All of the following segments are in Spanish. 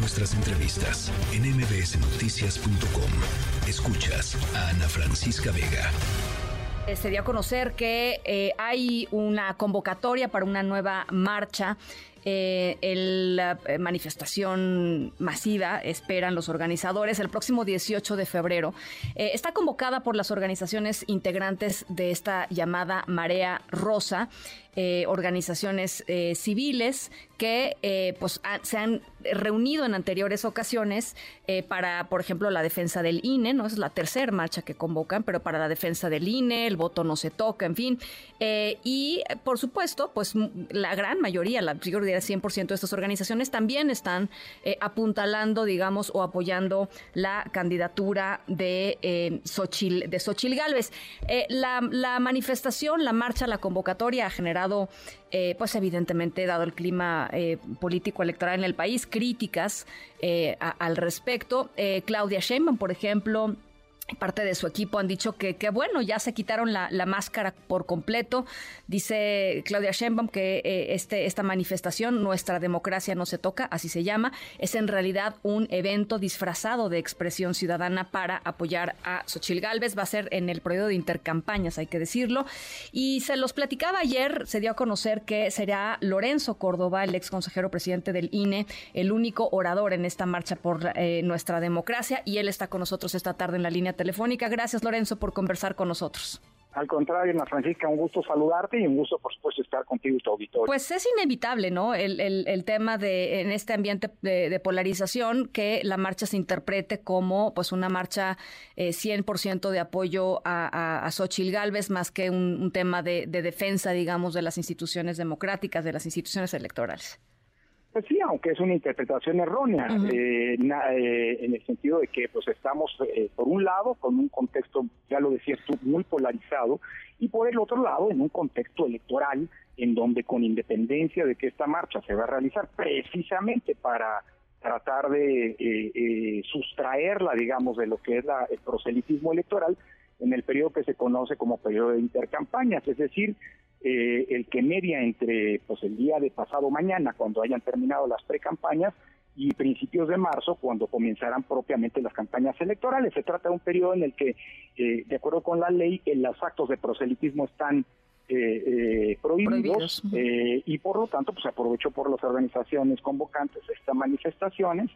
nuestras entrevistas en mbsnoticias.com. Escuchas a Ana Francisca Vega. Eh, se a conocer que eh, hay una convocatoria para una nueva marcha eh, la eh, manifestación masiva, esperan los organizadores, el próximo 18 de febrero. Está convocada por las organizaciones integrantes de esta llamada Marea Rosa. Eh, organizaciones eh, civiles que eh, pues se han reunido en anteriores ocasiones para, por ejemplo, la defensa del INE, ¿no? Es la tercera marcha que convocan, pero para la defensa del INE, el voto no se toca, en fin. y, por supuesto, pues la gran mayoría, la yo diría 100% de estas organizaciones también están apuntalando, digamos, o apoyando la candidatura de Xochil, de Xochil Gálvez. La, la manifestación, la marcha, la convocatoria ha eh, pues evidentemente, dado el clima eh, político electoral en el país, críticas eh, al respecto. Claudia Sheinbaum, por ejemplo, parte de su equipo han dicho que, bueno, ya se quitaron la, máscara por completo. Dice Claudia Sheinbaum que eh, este, esta manifestación, Nuestra democracia no se toca, así se llama, es en realidad un evento disfrazado de expresión ciudadana para apoyar a Xochil Gálvez. Va a ser en el periodo de intercampañas, hay que decirlo. Y se los platicaba ayer, se dio a conocer que será Lorenzo Córdoba, el ex consejero presidente del INE, el único orador en esta marcha por eh, nuestra democracia. Y él está con nosotros esta tarde en la línea telefónica. Gracias, Lorenzo, por conversar con nosotros. Al contrario, Ana Francisca, un gusto saludarte y un gusto, por supuesto, estar contigo y tu auditorio. Pues es inevitable, ¿no? El, el, tema de, en este ambiente de, polarización, que la marcha se interprete como pues una marcha eh, 100% de apoyo a, a, Xochil Gálvez, más que un, tema de defensa, digamos, de las instituciones democráticas, de las instituciones electorales. Pues sí, aunque es una interpretación errónea, eh, eh, en el sentido de que pues estamos, eh, por un lado, con un contexto, ya lo decías tú, muy polarizado, y por el otro lado, en un contexto electoral, en donde con independencia de que esta marcha se va a realizar precisamente para tratar de sustraerla, digamos, de lo que es la, el proselitismo electoral, en el periodo que se conoce como periodo de intercampañas, es decir, eh, el que media entre pues el día de pasado mañana, cuando hayan terminado las precampañas, y principios de marzo, cuando comenzarán propiamente las campañas electorales. Se trata de un periodo en el que, eh, de acuerdo con la ley, eh, los actos de proselitismo están eh, prohibidos, y por lo tanto pues aprovecho por las organizaciones convocantes estas manifestaciones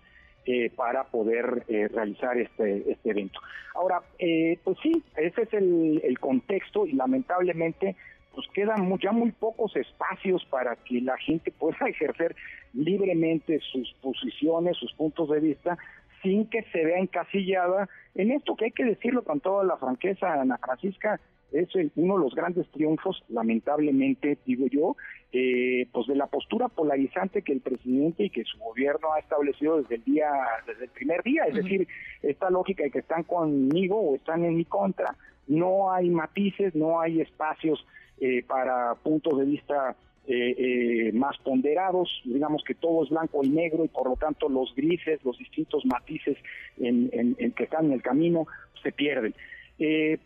para poder realizar este, este evento. Ahora, pues sí, ese es el, el contexto y lamentablemente pues quedan ya muy pocos espacios para que la gente pueda ejercer libremente sus posiciones, sus puntos de vista, sin que se vea encasillada en esto que hay que decirlo con toda la franqueza, Ana Francisca, es uno de los grandes triunfos, lamentablemente, digo yo, eh, pues de la postura polarizante que el presidente y que su gobierno ha establecido desde el día, desde el primer día, es decir, esta lógica de que están conmigo o están en mi contra, no hay matices, no hay espacios eh, para puntos de vista eh, eh, más ponderados, digamos que todo es blanco y negro y por lo tanto los grises, los distintos matices en, que están en el camino se pierden.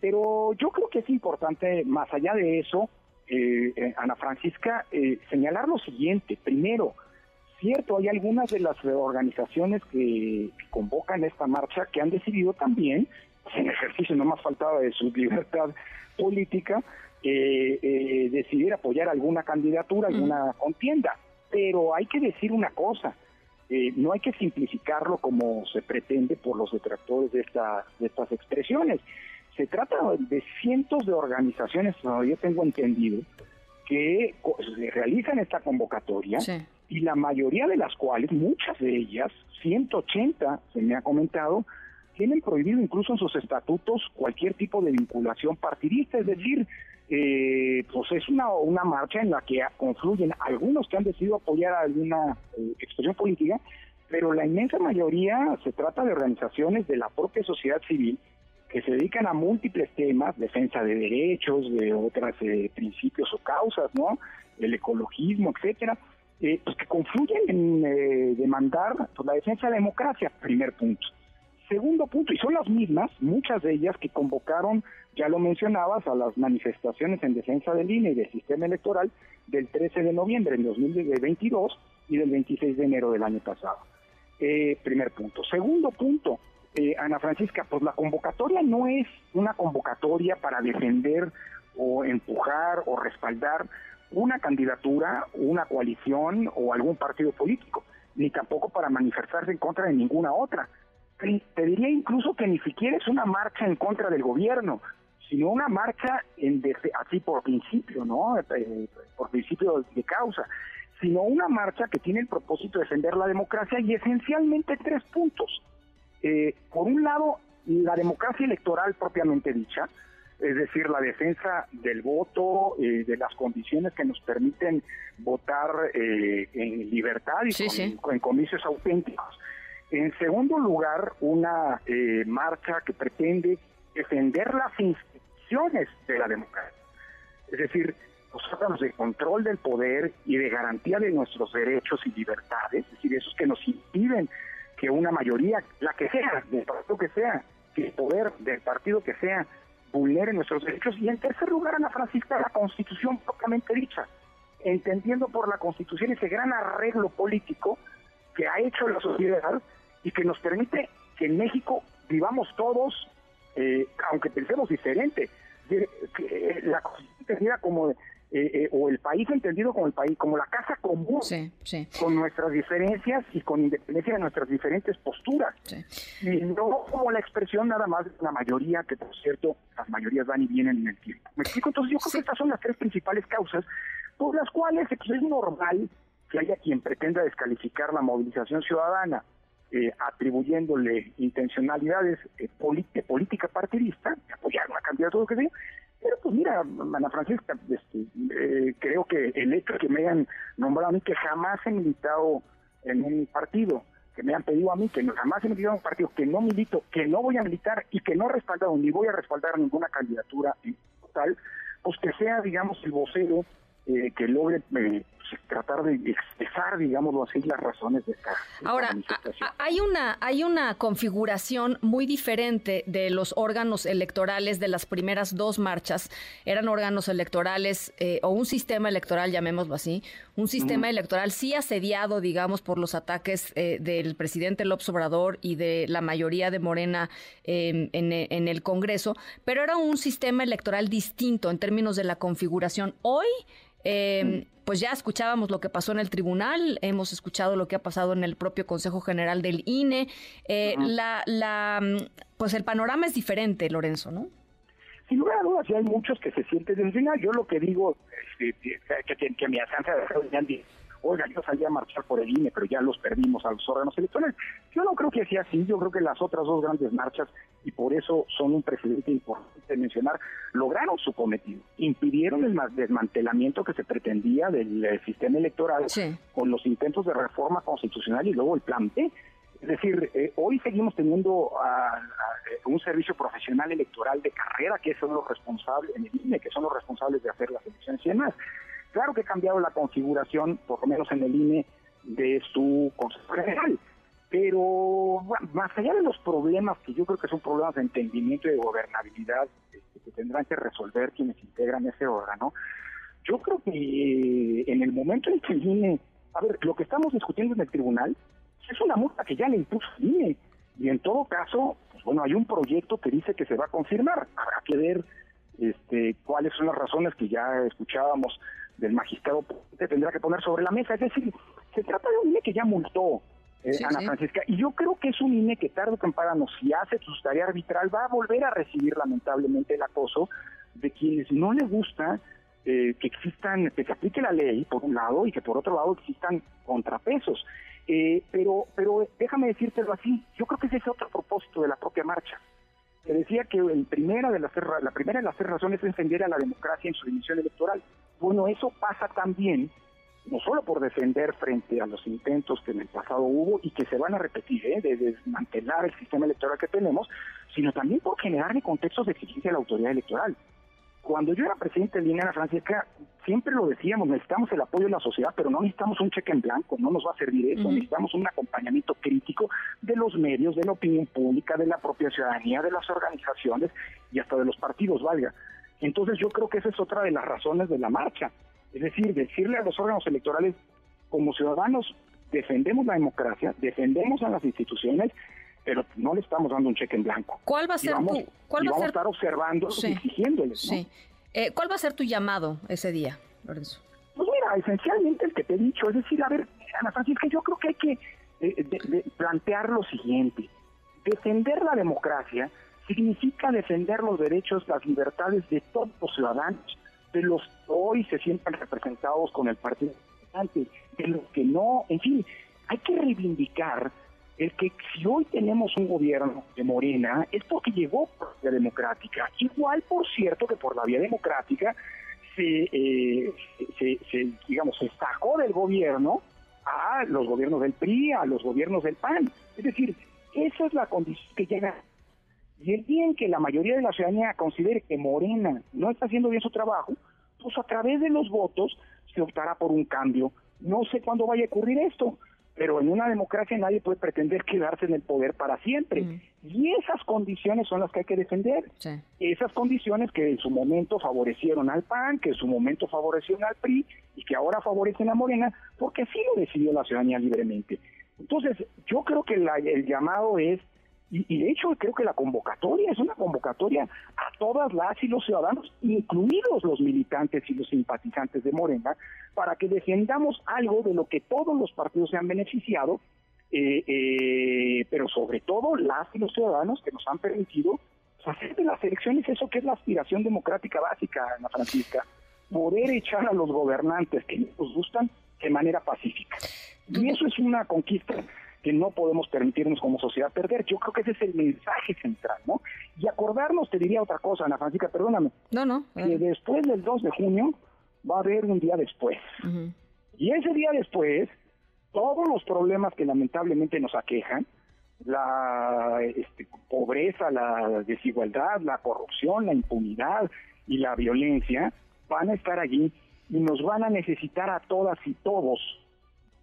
pero yo creo que es importante, más allá de eso, Ana Francisca, señalar lo siguiente. Primero, cierto, hay algunas de las organizaciones que, que convocan esta marcha que han decidido también, en ejercicio no más faltaba de su libertad política, eh, eh, decidir apoyar alguna candidatura, alguna contienda. Pero hay que decir una cosa, eh, no hay que simplificarlo como se pretende por los detractores de, esta, de estas expresiones. Se trata de cientos de organizaciones, yo tengo entendido, que realizan esta convocatoria y la mayoría de las cuales, muchas de ellas, 180, se me ha comentado, tienen prohibido incluso en sus estatutos cualquier tipo de vinculación partidista, es decir, eh, pues es una, una marcha en la que confluyen algunos que han decidido apoyar alguna eh, expresión política, pero la inmensa mayoría se trata de organizaciones de la propia sociedad civil que se dedican a múltiples temas, defensa de derechos, de otros eh, principios o causas, ¿no? El ecologismo, etcétera, eh, pues que confluyen en eh, demandar pues, la defensa de la democracia, primer punto. Segundo punto, y son las mismas, muchas de ellas que convocaron, ya lo mencionabas, a las manifestaciones en defensa del INE y del sistema electoral del 13 de noviembre de 2022 y del 26 de enero del año pasado. Eh, primer punto. Segundo punto, eh, Ana Francisca, pues la convocatoria no es una convocatoria para defender o empujar o respaldar una candidatura, una coalición o algún partido político, ni tampoco para manifestarse en contra de ninguna otra. Te diría incluso que ni siquiera es una marcha en contra del gobierno, sino una marcha en así por principio, ¿no? Eh, por principio de causa, sino una marcha que tiene el propósito de defender la democracia y esencialmente tres puntos. Eh, por un lado, la democracia electoral propiamente dicha, es decir, la defensa del voto, eh, de las condiciones que nos permiten votar eh, en libertad y con, en comicios auténticos. En segundo lugar, una eh, marcha que pretende defender las instituciones de la democracia. Es decir, los órganos de control del poder y de garantía de nuestros derechos y libertades, es decir, esos que nos impiden que una mayoría, la que sea, del partido que sea, que el poder del partido que sea, vulnere nuestros derechos. Y en tercer lugar, Ana Francisca, la Constitución propiamente dicha, entendiendo por la Constitución ese gran arreglo político que ha hecho la sociedad y que nos permite que en México vivamos todos, eh, aunque pensemos diferente, que la Constitución tenida como eh, eh, o el país entendido como el país, como la casa común, con nuestras diferencias y con independencia de nuestras diferentes posturas, y no como la expresión nada más de una mayoría, que por cierto, las mayorías van y vienen en el tiempo. ¿Me explico? Entonces yo creo que estas son las tres principales causas por las cuales pues, es normal que haya quien pretenda descalificar la movilización ciudadana. Eh, atribuyéndole intencionalidades eh, de política partidista, apoyar una candidatura que sea, pero pues mira, Ana Francisca, este, eh, creo que el hecho de que me hayan nombrado a mí, que jamás he militado en un partido, que me han pedido a mí, que jamás he militado en un partido, que no milito, que no voy a militar y que no he respaldado ni voy a respaldar ninguna candidatura tal, pues que sea, digamos, el vocero eh, que logre eh, tratar de expresar, digámoslo así, las razones de esta, Ahora, hay una hay una configuración muy diferente de los órganos electorales de las primeras dos marchas. Eran órganos electorales eh, o un sistema electoral, llamémoslo así, un sistema electoral sí asediado, digamos, por los ataques del presidente López Obrador y de la mayoría de Morena en, en el Congreso, pero era un sistema electoral distinto en términos de la configuración. Hoy eh, pues ya escuchábamos lo que pasó en el tribunal, hemos escuchado lo que ha pasado en el propio Consejo General del INE. Eh, la, la, pues el panorama es diferente, Lorenzo, ¿no? Sin lugar a dudas, hay muchos que se sienten final. Yo lo que digo, es que, que, que, mi asanza de oiga, yo salí a marchar por el INE, pero ya los perdimos a los órganos electorales. Yo no creo que sea así, yo creo que las otras dos grandes marchas, y por eso son un precedente importante mencionar, lograron su cometido, impidieron el desmantelamiento que se pretendía del eh, sistema electoral con los intentos de reforma constitucional y luego el plan B. Es decir, eh, hoy seguimos teniendo un servicio profesional electoral de carrera que son los responsables, en el INE, que son los responsables de hacer las elecciones y demás. Claro que ha cambiado la configuración, por lo menos en el INE, de su Consejo General. Pero más allá de los problemas, que yo creo que son problemas de entendimiento y de gobernabilidad este, que tendrán que resolver quienes integran ese órgano, yo creo que eh, en el momento en que el INE, a ver, lo que estamos discutiendo en el tribunal es una multa que ya le impuso el INE. Y en todo caso, pues bueno, hay un proyecto que dice que se va a confirmar. Habrá que ver este, cuáles son las razones que ya escuchábamos del magistrado tendrá que poner sobre la mesa. Es decir, se trata de un INE que ya multó eh, Ana Francisca, y yo creo que es un INE que tarde o temprano, si hace su tarea arbitral, va a volver a recibir lamentablemente el acoso de quienes no le gusta eh, que existan, que se aplique la ley, por un lado, y que por otro lado existan contrapesos. Eh, pero, pero déjame decírtelo así, yo creo que ese es otro propósito de la propia marcha que decía que el primera de las, la primera de las tres razones es defender a la democracia en su dimisión electoral. Bueno, eso pasa también, no solo por defender frente a los intentos que en el pasado hubo y que se van a repetir, ¿eh? de desmantelar el sistema electoral que tenemos, sino también por generarle contextos de exigencia a la autoridad electoral. Cuando yo era presidente de Línea Francisca, siempre lo decíamos, necesitamos el apoyo de la sociedad, pero no necesitamos un cheque en blanco, no nos va a servir eso, necesitamos un acompañamiento crítico de los medios, de la opinión pública, de la propia ciudadanía, de las organizaciones y hasta de los partidos, valga. Entonces yo creo que esa es otra de las razones de la marcha, es decir, decirle a los órganos electorales como ciudadanos defendemos la democracia, defendemos a las instituciones, pero no le estamos dando un cheque en blanco. ¿Cuál va a ser tu, cuál va a, estar observando y exigiéndoles? Sí. Eh, ¿Cuál va a ser tu llamado ese día, Lorenzo? Pues mira, esencialmente el que te he dicho, es decir, a ver, Ana Francisca, yo creo que hay que eh, plantear lo siguiente. Defender la democracia significa defender los derechos, las libertades de todos los ciudadanos, de los que hoy se sientan representados con el partido de los que no, en fin, hay que reivindicar el que si hoy tenemos un gobierno de Morena es porque llegó por la vía democrática. Igual, por cierto, que por la vía democrática se, eh, se, se, digamos, se sacó del gobierno a los gobiernos del PRI, a los gobiernos del PAN. Es decir, esa es la condición que llega. Y el día en que la mayoría de la ciudadanía considere que Morena no está haciendo bien su trabajo, pues a través de los votos se optará por un cambio. No sé cuándo vaya a ocurrir esto, pero en una democracia nadie puede pretender quedarse en el poder para siempre. Mm. Y esas condiciones son las que hay que defender. Esas condiciones que en su momento favorecieron al PAN, que en su momento favorecieron al PRI y que ahora favorecen a Morena, porque así lo decidió la ciudadanía libremente. Entonces, yo creo que el llamado es y, de hecho creo que la convocatoria es una convocatoria a todas las y los ciudadanos, incluidos los militantes y los simpatizantes de Morena, para que defendamos algo de lo que todos los partidos se han beneficiado, eh, eh, pero sobre todo las y los ciudadanos que nos han permitido hacer de las elecciones eso que es la aspiración democrática básica, Ana Francisca, poder echar a los gobernantes que nos gustan de manera pacífica. Y eso es una conquista que no podemos permitirnos como sociedad perder. Yo creo que ese es el mensaje central, ¿no? Y acordarnos, te diría otra cosa, Ana Francisca, perdóname. No, no. Que después del 2 de junio va a haber un día después. Y ese día después, todos los problemas que lamentablemente nos aquejan, la este, pobreza, la desigualdad, la corrupción, la impunidad y la violencia, van a estar allí y nos van a necesitar a todas y todos.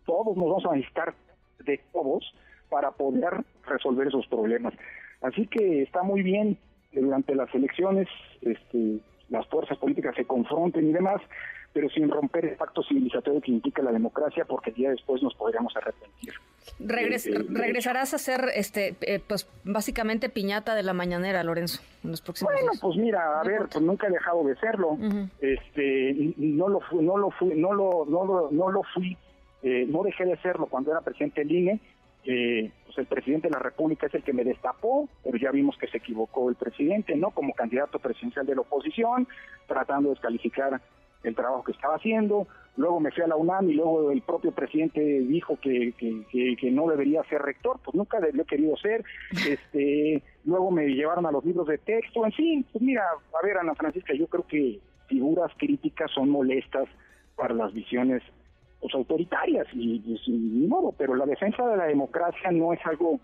Todos nos vamos a necesitar de todos para poder resolver esos problemas. Así que está muy bien que durante las elecciones este, las fuerzas políticas se confronten y demás, pero sin romper el pacto civilizatorio que implica la democracia, porque el día después nos podríamos arrepentir. regresarás a ser, este, eh, pues básicamente piñata de la mañanera, Lorenzo, en los próximos Bueno, pues mira, a ver, pues nunca he dejado de serlo. Este, no lo fui, no lo fui, no lo, no lo, no lo fui eh, no dejé de serlo cuando era presidente del INE. Eh, pues el presidente de la República es el que me destapó, pero ya vimos que se equivocó el presidente, ¿no? Como candidato presidencial de la oposición, tratando de descalificar el trabajo que estaba haciendo. Luego me fui a la UNAM y luego el propio presidente dijo que, que, no debería ser rector, pues nunca lo he querido ser. Este, luego me llevaron a los libros de texto, en fin, pues mira, a ver, Ana Francisca, yo creo que figuras críticas son molestas para las visiones pues, autoritarias y, sin modo, pero la defensa de la democracia no es algo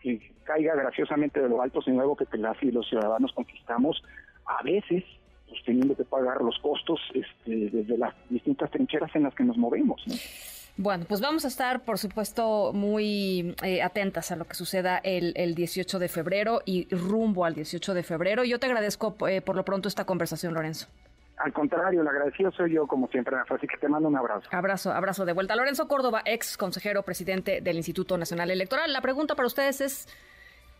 que caiga graciosamente de lo alto, sino algo que las y los ciudadanos conquistamos a veces pues teniendo que pagar los costos este, desde las distintas trincheras en las que nos movemos. Bueno, pues vamos a estar, por supuesto, muy eh, atentas a lo que suceda el, el, 18 de febrero y rumbo al 18 de febrero. Yo te agradezco eh, por lo pronto esta conversación, Lorenzo. Al contrario, el agradecido soy yo, como siempre, así que te mando un abrazo. Abrazo, abrazo de vuelta. Lorenzo Córdoba, ex consejero presidente del Instituto Nacional Electoral. La pregunta para ustedes es,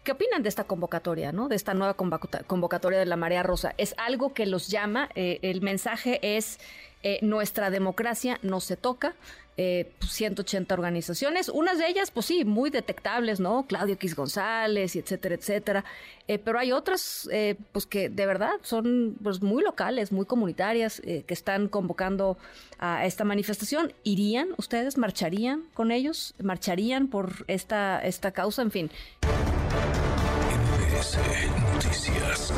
¿qué opinan de esta convocatoria, no? de esta nueva convocatoria de la Marea Rosa? ¿Es algo que los llama? Eh, el mensaje es, eh, nuestra democracia no se toca, 180 eh, organizaciones, unas de ellas, pues sí, muy detectables, ¿no? Claudio X González, y etcétera, etcétera. Pero hay otras, pues que de verdad son pues, muy locales, muy comunitarias, que están convocando a esta manifestación. ¿Irían ustedes? ¿Marcharían con ellos? ¿Marcharían por esta, esta causa? En fin. MBS Noticias.